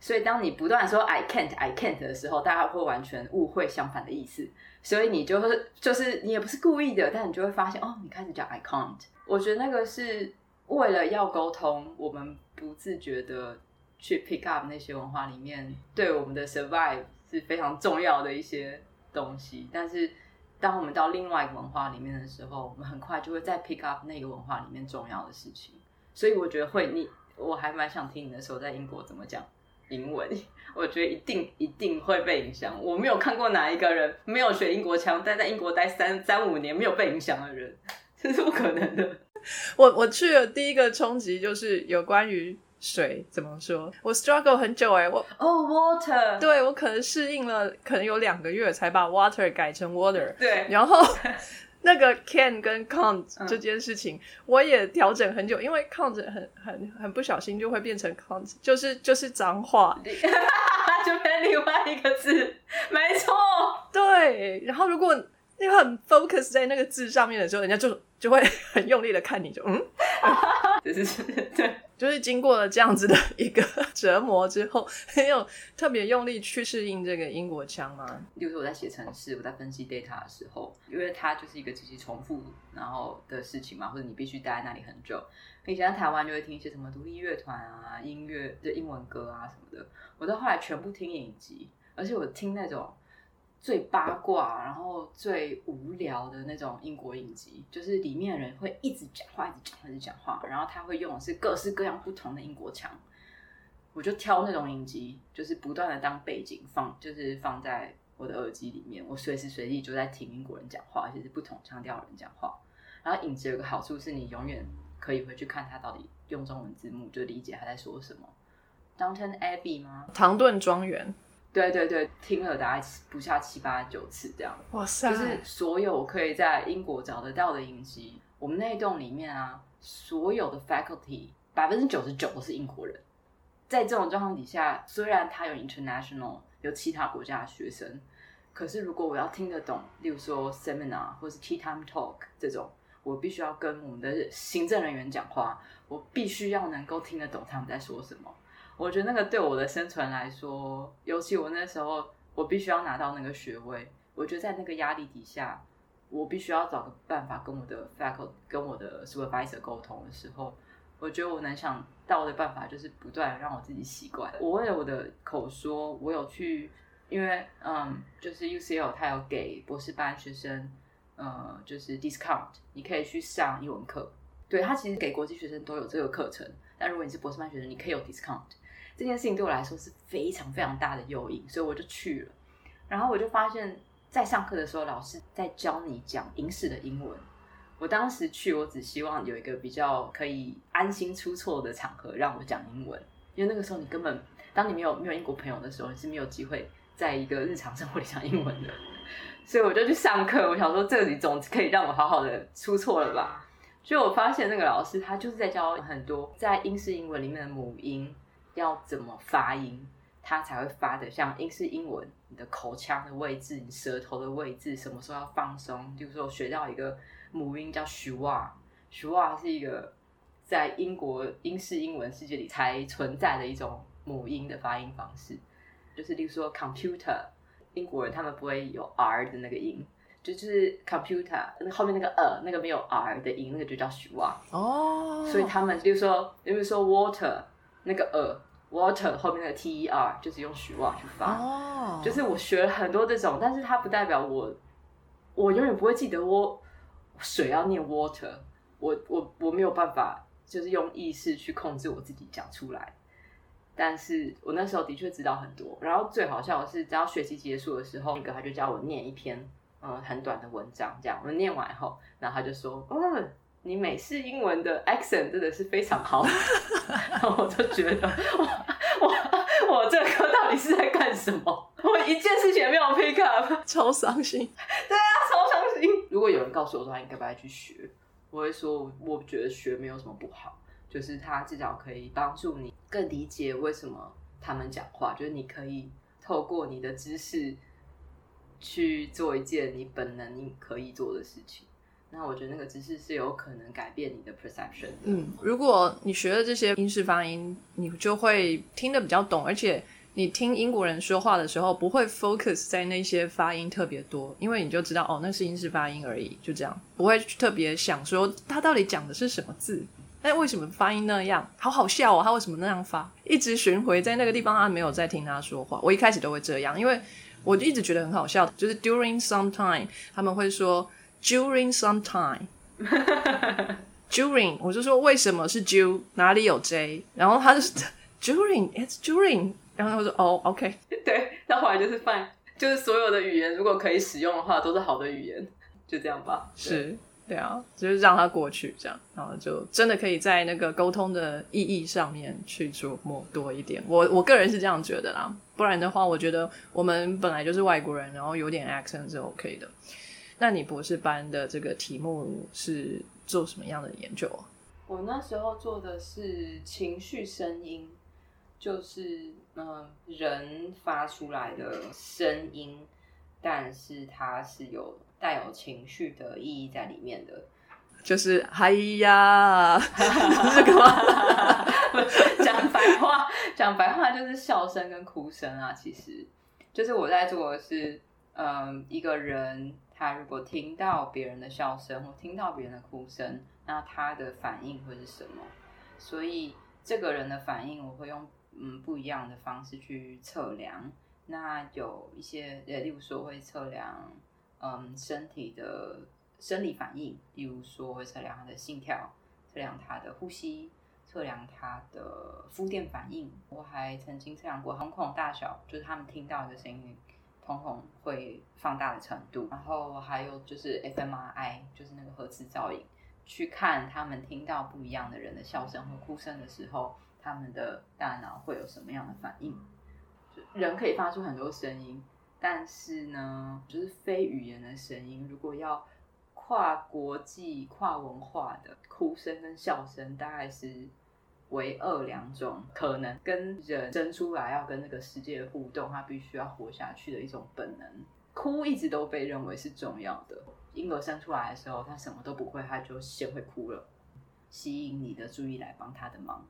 所以当你不断说 I can't I can't 的时候，大家会完全误会相反的意思。所以你就是就是你也不是故意的，但你就会发现哦，你开始讲 I can't。我觉得那个是为了要沟通，我们不自觉的去 pick up 那些文化里面对我们的 survive 是非常重要的一些东西，但是。当我们到另外一个文化里面的时候，我们很快就会再 pick up 那个文化里面重要的事情。所以我觉得会，你我还蛮想听你的时候在英国怎么讲英文。我觉得一定一定会被影响。我没有看过哪一个人没有学英国腔，但在英国待三三五年没有被影响的人，这是不可能的。我我去了第一个冲击就是有关于。水怎么说？我 struggle 很久哎，我哦，water，对我可能适应了，可能有两个月才把 water 改成 water。对，然后 那个 can 跟 can't 这件事情，我也调整很久，因为 can't 很很很不小心就会变成 can't，就是就是脏话，就变另外一个字，没错。对，然后如果你很 focus 在那个字上面的时候，人家就就会 很用力的看你，就嗯，这是对。就是经过了这样子的 一个折磨之后，很有特别用力去适应这个英国腔吗？例如说我在写程式，我在分析 data 的时候，因为它就是一个极其重复然后的事情嘛，或者你必须待在那里很久。以前在台湾就会听一些什么独立乐团啊、音乐的英文歌啊什么的，我到后来全部听影集，而且我听那种。最八卦，然后最无聊的那种英国影集，就是里面的人会一直讲话，一直讲话，一直讲话，然后他会用的是各式各样不同的英国腔。我就挑那种影集，就是不断的当背景放，就是放在我的耳机里面，我随时随地就在听英国人讲话，而且是不同腔调的人讲话。然后影集有个好处是你永远可以回去看他到底用中文字幕，就理解他在说什么。Downton Abbey 吗？唐顿庄园。对对对，听了大概不下七八九次这样。哇塞！就是所有可以在英国找得到的影集，我们那一栋里面啊，所有的 faculty 百分之九十九都是英国人。在这种状况底下，虽然他有 international 有其他国家的学生。可是如果我要听得懂，例如说 seminar 或是 key time talk 这种，我必须要跟我们的行政人员讲话，我必须要能够听得懂他们在说什么。我觉得那个对我的生存来说，尤其我那时候，我必须要拿到那个学位。我觉得在那个压力底下，我必须要找个办法跟我的 faculty、跟我的 supervisor 沟通的时候，我觉得我能想到的办法就是不断让我自己习惯。我为了我的口说，我有去，因为嗯，就是 UCL 它有给博士班学生，呃，就是 discount，你可以去上英文课。对，它其实给国际学生都有这个课程，但如果你是博士班学生，你可以有 discount。这件事情对我来说是非常非常大的诱因，所以我就去了。然后我就发现，在上课的时候，老师在教你讲英式的英文。我当时去，我只希望有一个比较可以安心出错的场合让我讲英文，因为那个时候你根本，当你没有没有英国朋友的时候，你是没有机会在一个日常生活里讲英文的。所以我就去上课，我想说这里总可以让我好好的出错了吧？就我发现那个老师他就是在教很多在英式英文里面的母音。要怎么发音，它才会发的像英式英文？你的口腔的位置，你舌头的位置，什么时候要放松？就是说，学到一个母音叫 shwa，shwa 是一个在英国英式英文世界里才存在的一种母音的发音方式。就是，例如说 “computer”，英国人他们不会有 “r” 的那个音，就就是 “computer” 那后面那个“呃”那个没有 “r” 的音，那个就叫 “shua”。哦，所以他们，例如说，比如说 “water”。那个呃，water 后面那个 t e r 就是用许望去发，就是我学了很多这种，但是它不代表我，我永远不会记得我水要念 water，我我我没有办法，就是用意识去控制我自己讲出来，但是我那时候的确知道很多，然后最好笑的是，只要学期结束的时候，那个他就教我念一篇嗯很短的文章，这样我念完后，然后他就说，嗯。你美式英文的 accent 真的是非常好，然 后我就觉得，我我我这个到底是在干什么？我一件事情也没有 pick up，超伤心。对啊，超伤心。如果有人告诉我说他应该不该去学，我会说，我觉得学没有什么不好，就是他至少可以帮助你更理解为什么他们讲话，就是你可以透过你的知识去做一件你本能你可以做的事情。那我觉得那个知识是有可能改变你的 perception 的。嗯，如果你学了这些英式发音，你就会听得比较懂，而且你听英国人说话的时候不会 focus 在那些发音特别多，因为你就知道哦，那是英式发音而已，就这样，不会特别想说他到底讲的是什么字，哎，为什么发音那样，好好笑哦，他为什么那样发？一直巡回在那个地方，他没有在听他说话。我一开始都会这样，因为我一直觉得很好笑，就是 during some time 他们会说。During some time，during 我就说为什么是 du 哪里有 j，然后他就是 during it's during，然后他说哦 OK，对，那后来就是 fine，就是所有的语言如果可以使用的话都是好的语言，就这样吧。是，对啊，就是让它过去这样，然后就真的可以在那个沟通的意义上面去琢磨多一点。我我个人是这样觉得啦，不然的话，我觉得我们本来就是外国人，然后有点 accent 是 OK 的。那你博士班的这个题目是做什么样的研究啊？我那时候做的是情绪声音，就是嗯人发出来的声音，但是它是有带有情绪的意义在里面的，就是嗨呀，这个吗？讲白话，讲白话就是笑声跟哭声啊。其实就是我在做的是嗯一个人。他如果听到别人的笑声或听到别人的哭声，那他的反应会是什么？所以这个人的反应，我会用嗯不一样的方式去测量。那有一些呃，例如说会测量嗯身体的生理反应，例如说会测量他的心跳，测量他的呼吸，测量他的肤电反应。我还曾经测量过瞳孔大小，就是他们听到的声音。瞳孔会放大的程度，然后还有就是 fMRI，就是那个核磁造影，去看他们听到不一样的人的笑声和哭声的时候，他们的大脑会有什么样的反应？人可以发出很多声音，但是呢，就是非语言的声音，如果要跨国际、跨文化的哭声跟笑声，大概是唯二两种可能跟人生出来要跟这个世界互动，他必须要活下去的一种本能。哭一直都被认为是重要的。婴儿生出来的时候，他什么都不会，他就先会哭了，吸引你的注意来帮他的忙。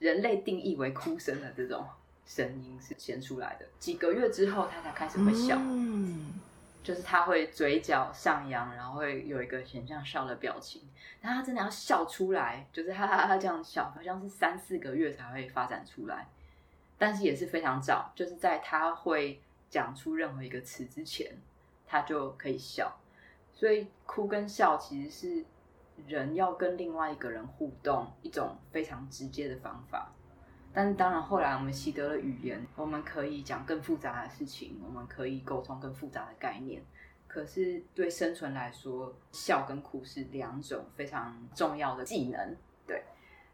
人类定义为哭声的这种声音是先出来的，几个月之后他才开始会笑。嗯，就是他会嘴角上扬，然后会有一个很像笑的表情。但他真的要笑出来，就是哈哈哈这样笑，好像是三四个月才会发展出来，但是也是非常早，就是在他会讲出任何一个词之前，他就可以笑。所以哭跟笑其实是人要跟另外一个人互动一种非常直接的方法。但是当然，后来我们习得了语言，我们可以讲更复杂的事情，我们可以沟通更复杂的概念。可是对生存来说，笑跟哭是两种非常重要的技能。对，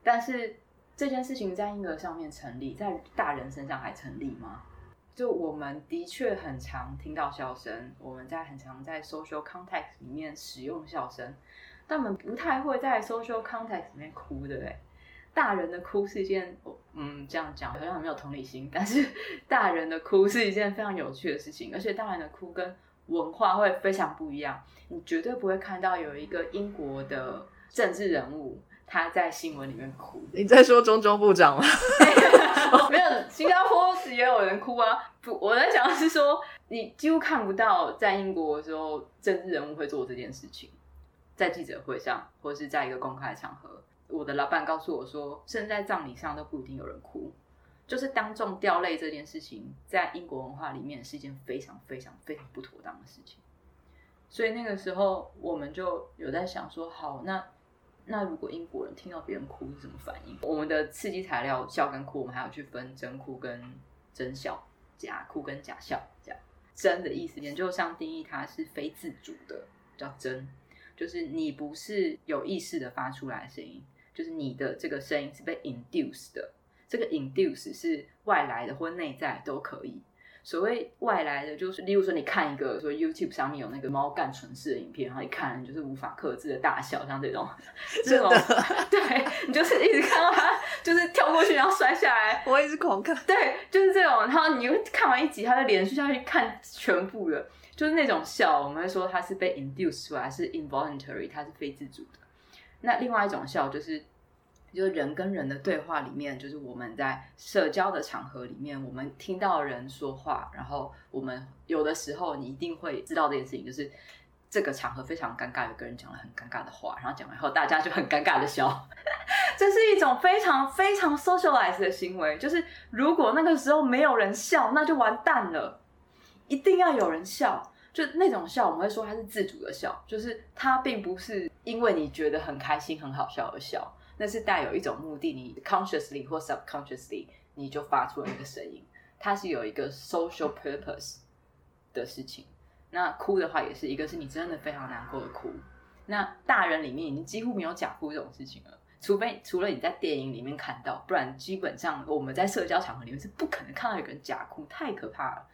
但是这件事情在婴儿上面成立，在大人身上还成立吗？就我们的确很常听到笑声，我们在很常在 social context 里面使用笑声，但我们不太会在 social context 里面哭，对不对？大人的哭是一件，嗯，这样讲好像很没有同理心，但是 大人的哭是一件非常有趣的事情，而且大人的哭跟文化会非常不一样，你绝对不会看到有一个英国的政治人物他在新闻里面哭。你在说中中部长吗？没有，新加坡也有人哭啊。不，我在讲的是说，你几乎看不到在英国的时候，政治人物会做这件事情，在记者会上，或是在一个公开场合。我的老板告诉我说，甚至在葬礼上都不一定有人哭，就是当众掉泪这件事情，在英国文化里面是一件非常非常非常不妥当的事情。所以那个时候，我们就有在想说，好，那那如果英国人听到别人哭是什么反应？我们的刺激材料笑跟哭，我们还要去分真哭跟真笑，假哭跟假笑。这样真的意思，研究上定义它是非自主的，叫真，就是你不是有意识的发出来的声音。就是你的这个声音是被 induce 的，这个 induce 是外来的或内在都可以。所谓外来的，就是例如说你看一个说 YouTube 上面有那个猫干蠢事的影片，然后一看就是无法克制的大笑，像这种，这种，对你就是一直看到他就是跳过去然后摔下来，我一直狂看，对，就是这种。然后你会看完一集，他就连续下去看全部的，就是那种笑，我们会说它是被 induce 出来，是 involuntary，它是非自主的。那另外一种笑就是，就是人跟人的对话里面，就是我们在社交的场合里面，我们听到人说话，然后我们有的时候你一定会知道这件事情，就是这个场合非常尴尬，有个人讲了很尴尬的话，然后讲完后大家就很尴尬的笑，这是一种非常非常 socialize 的行为，就是如果那个时候没有人笑，那就完蛋了，一定要有人笑。就那种笑，我们会说它是自主的笑，就是它并不是因为你觉得很开心、很好笑而笑，那是带有一种目的，你 consciously 或 subconsciously 你就发出了那个声音，它是有一个 social purpose 的事情。那哭的话，也是一个是你真的非常难过的哭。那大人里面已经几乎没有假哭这种事情了，除非除了你在电影里面看到，不然基本上我们在社交场合里面是不可能看到有个人假哭，太可怕了。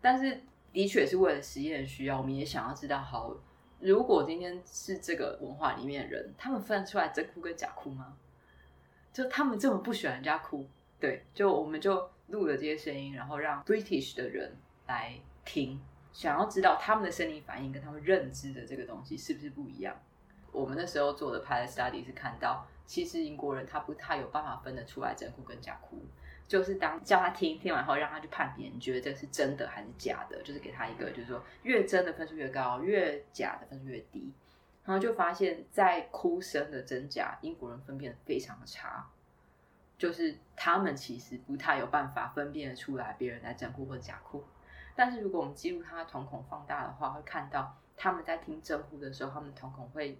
但是。的确是为了实验需要，我们也想要知道，好，如果今天是这个文化里面的人，他们分得出来真哭跟假哭吗？就他们这么不喜欢人家哭，对，就我们就录了这些声音，然后让 British 的人来听，想要知道他们的生理反应跟他们认知的这个东西是不是不一样。我们那时候做的 pilot study 是看到，其实英国人他不太有办法分得出来真哭跟假哭。就是当叫他听听完后，让他去判别，你觉得这是真的还是假的？就是给他一个，就是说越真的分数越高，越假的分数越低。然后就发现，在哭声的真假，英国人分辨非常的差，就是他们其实不太有办法分辨出来别人在真哭或假哭。但是如果我们记录他的瞳孔放大的话，会看到他们在听真哭的时候，他们瞳孔会。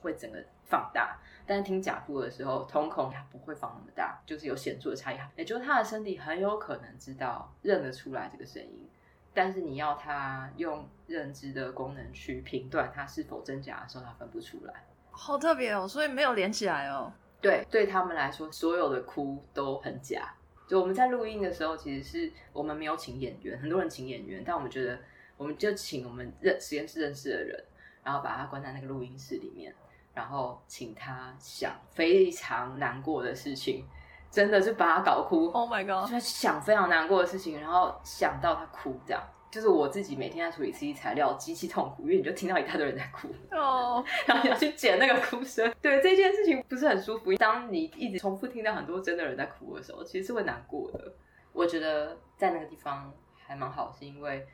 会整个放大，但是听假哭的时候，瞳孔它不会放那么大，就是有显著的差异。也就是他的身体很有可能知道认得出来这个声音，但是你要他用认知的功能去评断它是否真假的时候，他分不出来。好特别哦，所以没有连起来哦。对，对他们来说，所有的哭都很假。就我们在录音的时候，其实是我们没有请演员，很多人请演员，但我们觉得，我们就请我们认实验室认识的人。然后把他关在那个录音室里面，然后请他想非常难过的事情，真的是把他搞哭。Oh my god！就是想非常难过的事情，然后想到他哭，这样就是我自己每天在处理 CD 材料，极其痛苦，因为你就听到一大堆人在哭，哦，然后你要去剪那个哭声。对这件事情不是很舒服。当你一直重复听到很多真的人在哭的时候，其实是会难过的。我觉得在那个地方还蛮好，是因为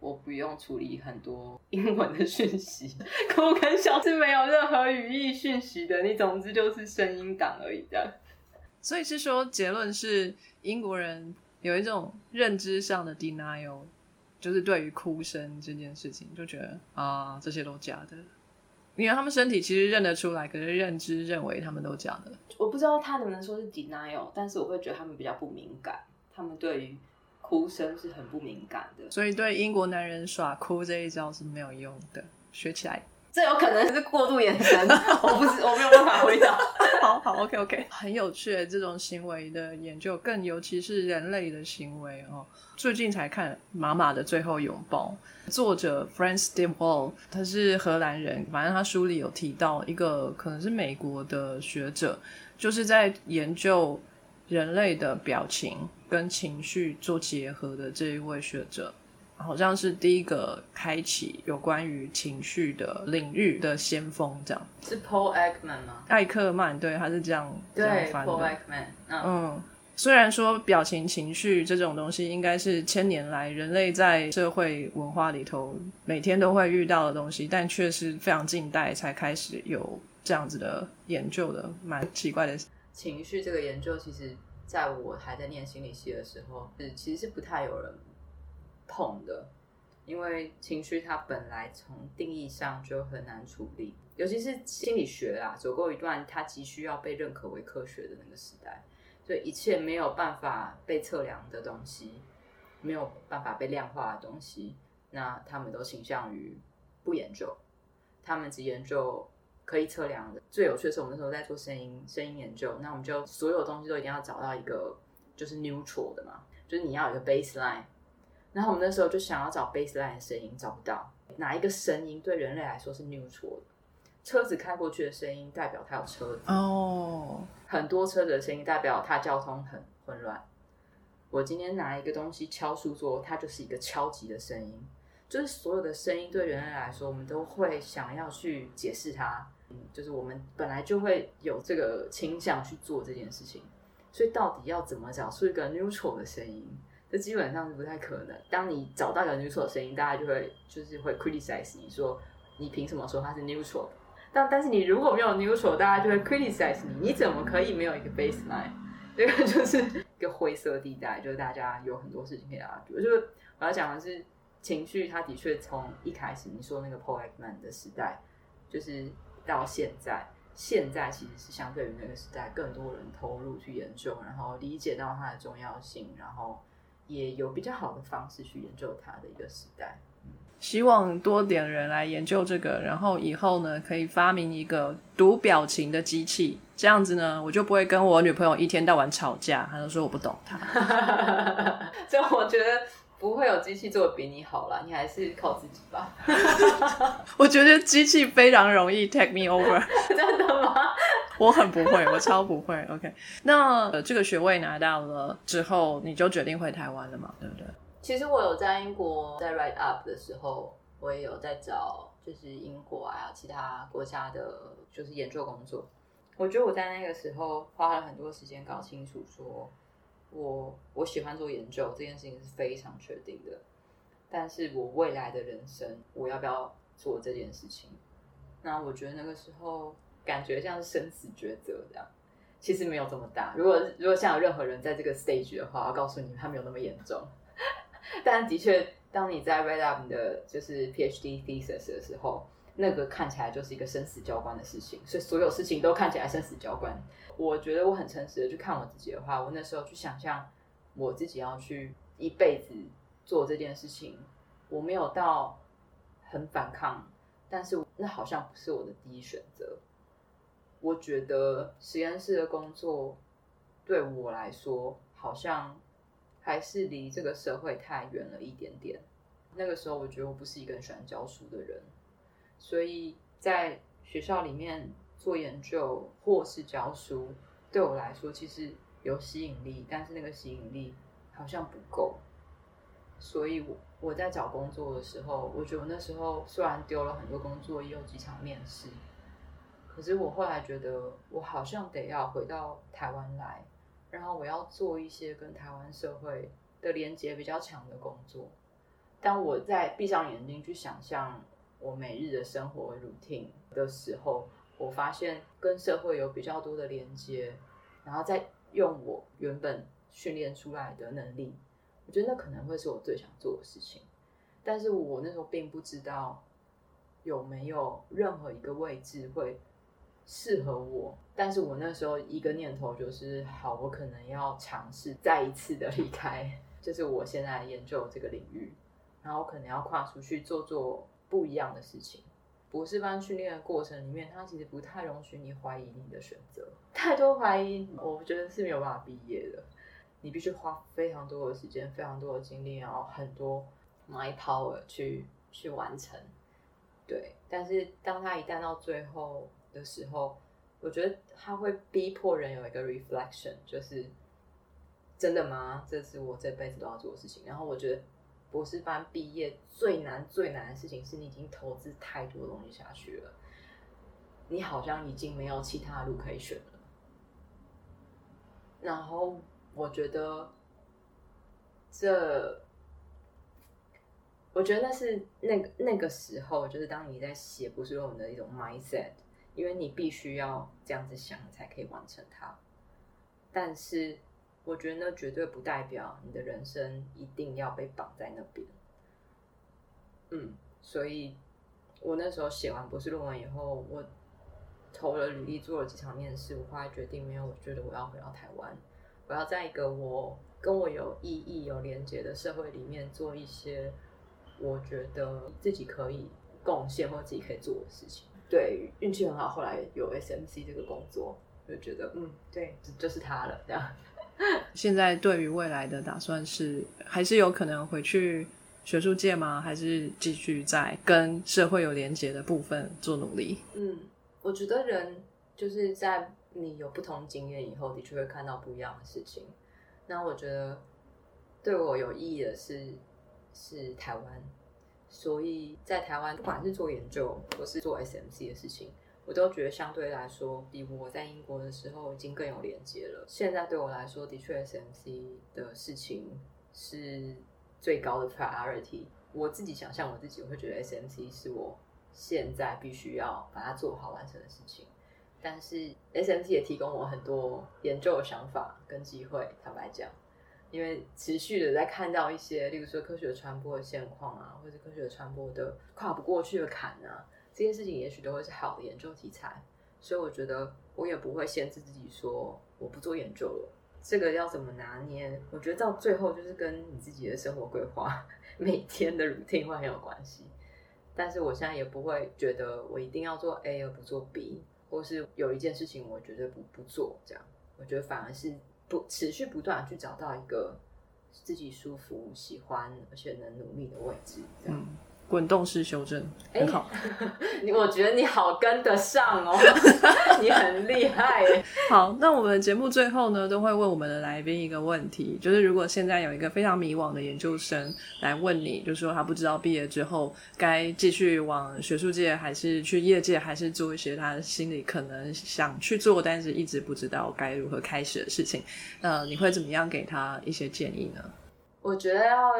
我不用处理很多英文的讯息，我跟小是没有任何语义讯息的，你总之就是声音档而已，这样。所以是说结论是英国人有一种认知上的 denial，就是对于哭声这件事情，就觉得啊这些都假的，因为他们身体其实认得出来，可是认知认为他们都假的。我不知道他能不能说是 denial，但是我会觉得他们比较不敏感，他们对于哭声是很不敏感的。所以对英国男人耍哭这一招是没有用的，学起来。这有可能是过度眼神，我不是我没有办法回答。好好，OK OK，很有趣的这种行为的研究，更尤其是人类的行为哦。最近才看《妈妈的最后拥抱》，作者 Franz de Waal，他是荷兰人，反正他书里有提到一个可能是美国的学者，就是在研究人类的表情跟情绪做结合的这一位学者。好像是第一个开启有关于情绪的领域的先锋，这样。是 Paul Ekman 吗？艾克曼对，他是这样这样对翻，Paul 的。Ekman。嗯，嗯，虽然说表情、情绪这种东西应该是千年来人类在社会文化里头每天都会遇到的东西，但却是非常近代才开始有这样子的研究的，蛮奇怪的。情绪这个研究，其实在我还在念心理系的时候，是其实是不太有人碰的，因为情绪它本来从定义上就很难处理，尤其是心理学啊，走过一段它急需要被认可为科学的那个时代，所以一切没有办法被测量的东西，没有办法被量化的东西，那他们都倾向于不研究，他们只研究可以测量的。最有趣的是，我们那时候在做声音声音研究，那我们就所有东西都一定要找到一个就是 neutral 的嘛，就是你要有一个 baseline。然后我们那时候就想要找 baseline 的声音，找不到哪一个声音对人类来说是 neutral 的。车子开过去的声音代表它有车子，哦，很多车子的声音代表它交通很混乱。我今天拿一个东西敲书桌，它就是一个敲击的声音。就是所有的声音对人类来说，我们都会想要去解释它。就是我们本来就会有这个倾向去做这件事情。所以到底要怎么找出一个 neutral 的声音？这基本上是不太可能。当你找到一个 neutral 的声音，大家就会就是会 criticize 你说你凭什么说它是 neutral？但但是你如果没有 neutral，大家就会 criticize 你，你怎么可以没有一个 baseline？这个就是一个灰色地带，就是大家有很多事情可以 argue。就是我要讲的是情绪，它的确从一开始你说那个 Paul Ekman 的时代，就是到现在，现在其实是相对于那个时代更多人投入去研究，然后理解到它的重要性，然后也有比较好的方式去研究它的一个时代。希望多点人来研究这个，然后以后呢可以发明一个读表情的机器，这样子呢我就不会跟我女朋友一天到晚吵架，她就说我不懂她。所以我觉得不会有机器做的比你好啦，你还是靠自己吧。我觉得机器非常容易 take me over，真的吗？我很不会，我超不会。OK，那、呃、这个学位拿到了之后，你就决定回台湾了嘛？对不对？其实我有在英国在 write up 的时候，我也有在找就是英国啊其他国家的，就是研究工作。我觉得我在那个时候花了很多时间搞清楚说，我我喜欢做研究这件事情是非常确定的，但是我未来的人生我要不要做这件事情？那我觉得那个时候感觉像是生死抉择这样。其实没有这么大。如果如果像有任何人在这个 stage 的话，我告诉你，他没有那么严重。但的确，当你在 read up 你的就是 PhD thesis 的时候，那个看起来就是一个生死交关的事情，所以所有事情都看起来生死交关。我觉得我很诚实的去看我自己的话，我那时候去想象我自己要去一辈子做这件事情，我没有到很反抗，但是那好像不是我的第一选择。我觉得实验室的工作对我来说，好像还是离这个社会太远了一点点。那个时候，我觉得我不是一个很喜欢教书的人，所以在学校里面做研究或是教书，对我来说其实有吸引力，但是那个吸引力好像不够。所以我我在找工作的时候，我觉得那时候虽然丢了很多工作，也有几场面试，可是我后来觉得我好像得要回到台湾来，然后我要做一些跟台湾社会的连接比较强的工作。当我在闭上眼睛去想象我每日的生活 routine 的时候，我发现跟社会有比较多的连接，然后再用我原本训练出来的能力。我觉得那可能会是我最想做的事情，但是我那时候并不知道有没有任何一个位置会适合我。但是我那时候一个念头就是，好，我可能要尝试再一次的 离开，就是我现在研究这个领域，然后可能要跨出去做做不一样的事情。博士班训练的过程里面，他其实不太容许你怀疑你的选择，太多怀疑，我觉得是没有办法毕业的。你必须花非常多的时间、非常多的精力，然后很多 my power 去去完成。对，但是当他一旦到最后的时候，我觉得他会逼迫人有一个 reflection，就是真的吗？这是我这辈子都要做的事情。然后我觉得博士班毕业最难、最难的事情是你已经投资太多东西下去了，你好像已经没有其他路可以选了，然后。我觉得，这，我觉得那是那个那个时候，就是当你在写不是论文的一种 mindset，因为你必须要这样子想才可以完成它。但是，我觉得那绝对不代表你的人生一定要被绑在那边。嗯，所以我那时候写完博士论文以后，我投了履历，做了几场面试，我后来决定没有，我觉得我要回到台湾。我要在一个我跟我有意义、有连接的社会里面做一些我觉得自己可以贡献或自己可以做的事情。对，运气很好，后来有 SMC 这个工作，就觉得嗯，对，就是他了。这样。现在对于未来的打算是，还是有可能回去学术界吗？还是继续在跟社会有连接的部分做努力？嗯，我觉得人就是在。你有不同经验以后，的确会看到不一样的事情。那我觉得对我有意义的是是台湾，所以在台湾不管是做研究或是做 SMC 的事情，我都觉得相对来说比我在英国的时候已经更有连接了。现在对我来说，的确 SMC 的事情是最高的 priority。我自己想象我自己，我会觉得 SMC 是我现在必须要把它做好完成的事情。但是 S M T 也提供我很多研究的想法跟机会。坦白讲，因为持续的在看到一些，例如说科学传播的现况啊，或者科学传播的跨不过去的坎啊，这件事情也许都会是好的研究题材。所以我觉得我也不会限制自己说我不做研究了。这个要怎么拿捏？我觉得到最后就是跟你自己的生活规划、每天的 routine 会很有关系。但是我现在也不会觉得我一定要做 A 而不做 B。或是有一件事情，我绝对不不做，这样，我觉得反而是不持续不断去找到一个自己舒服、喜欢而且能努力的位置，这样。滚动式修正很好，你我觉得你好跟得上哦，你很厉害。好，那我们节目最后呢，都会问我们的来宾一个问题，就是如果现在有一个非常迷惘的研究生来问你，就说他不知道毕业之后该继续往学术界，还是去业界，还是做一些他心里可能想去做，但是一直不知道该如何开始的事情，呃，你会怎么样给他一些建议呢？我觉得要。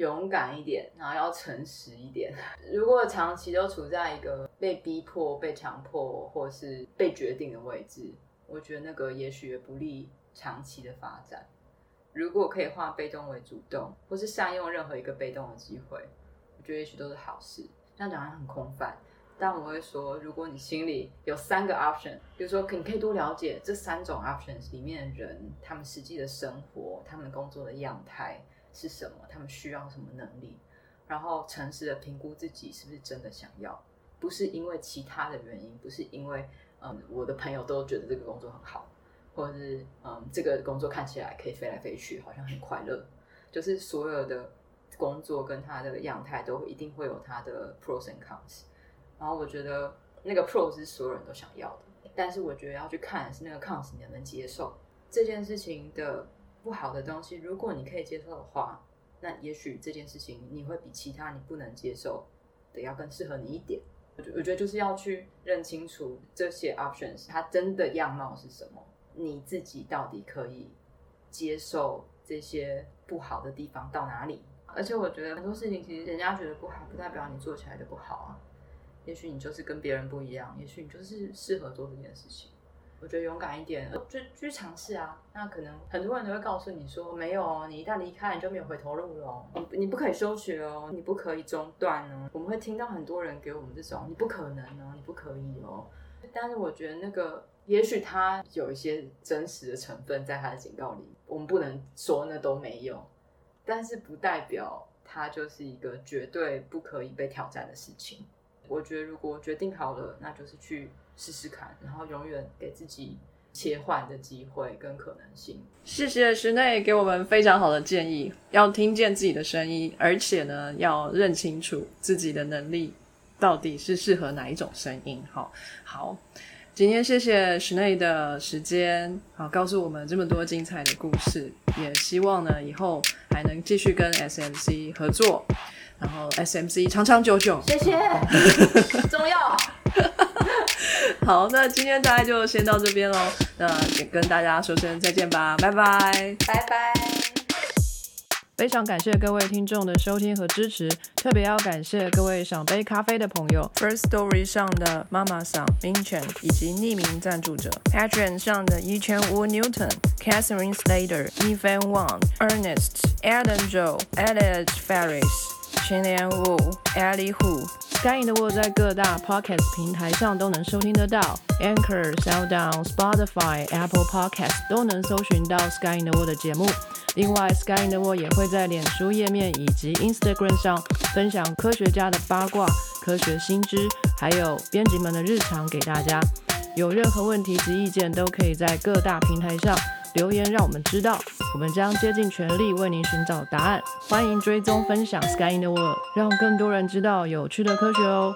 勇敢一点，然后要诚实一点。如果长期都处在一个被逼迫、被强迫或是被决定的位置，我觉得那个也许也不利长期的发展。如果可以化被动为主动，或是善用任何一个被动的机会，我觉得也许都是好事。这样讲很空泛，但我会说，如果你心里有三个 option，比如说你可以多了解这三种 options 里面的人，他们实际的生活，他们工作的样态。是什么？他们需要什么能力？然后诚实的评估自己是不是真的想要，不是因为其他的原因，不是因为嗯我的朋友都觉得这个工作很好，或者是嗯这个工作看起来可以飞来飞去，好像很快乐。就是所有的工作跟它的样态都一定会有它的 pros and cons。然后我觉得那个 pros 是所有人都想要的，但是我觉得要去看是那个 cons 你能不能接受这件事情的不好的东西。如果你可以接受的话，那也许这件事情你会比其他你不能接受的要更适合你一点。我觉我觉得就是要去认清楚这些 options 它真的样貌是什么，你自己到底可以接受这些不好的地方到哪里。而且我觉得很多事情其实人家觉得不好，不代表你做起来就不好啊。也许你就是跟别人不一样，也许你就是适合做这件事情。我觉得勇敢一点，就去尝试啊。那可能很多人都会告诉你说，没有哦，你一旦离开，你就没有回头路了。你你不可以休学哦，你不可以中断哦。我们会听到很多人给我们这种，你不可能哦，你不可以哦。但是我觉得那个，也许他有一些真实的成分在他的警告里，我们不能说那都没有，但是不代表它就是一个绝对不可以被挑战的事情。我觉得如果决定好了，那就是去试试看，然后永远给自己切换的机会跟可能性。谢谢室内给我们非常好的建议，要听见自己的声音，而且呢，要认清楚自己的能力到底是适合哪一种声音。好，好，今天谢谢室内的时间，好，告诉我们这么多精彩的故事，也希望呢以后还能继续跟 SMC 合作。然后 SMC 长长久久，谢谢，重要。好，那今天大家就先到这边喽。那也跟大家说声再见吧，拜拜，拜拜。非常感谢各位听众的收听和支持，特别要感谢各位想杯咖啡的朋友，First Story 上的妈妈桑、Minchen 以及匿名赞助者，Patreon 上的一千五 Newton、Catherine Slater、Evan Wang、Ernest、Adam Joe、Elliot Ferris。全联物、Ali Hu、Sky in the World 在各大 Podcast 平台上都能收听得到，Anchor、SoundOn、Spotify、Apple Podcast 都能搜寻到 Sky in the World 的节目。另外，Sky in the World 也会在脸书页面以及 Instagram 上分享科学家的八卦、科学新知，还有编辑们的日常给大家。有任何问题及意见，都可以在各大平台上。留言让我们知道，我们将竭尽全力为您寻找答案。欢迎追踪分享 Sky in the World，让更多人知道有趣的科学哦。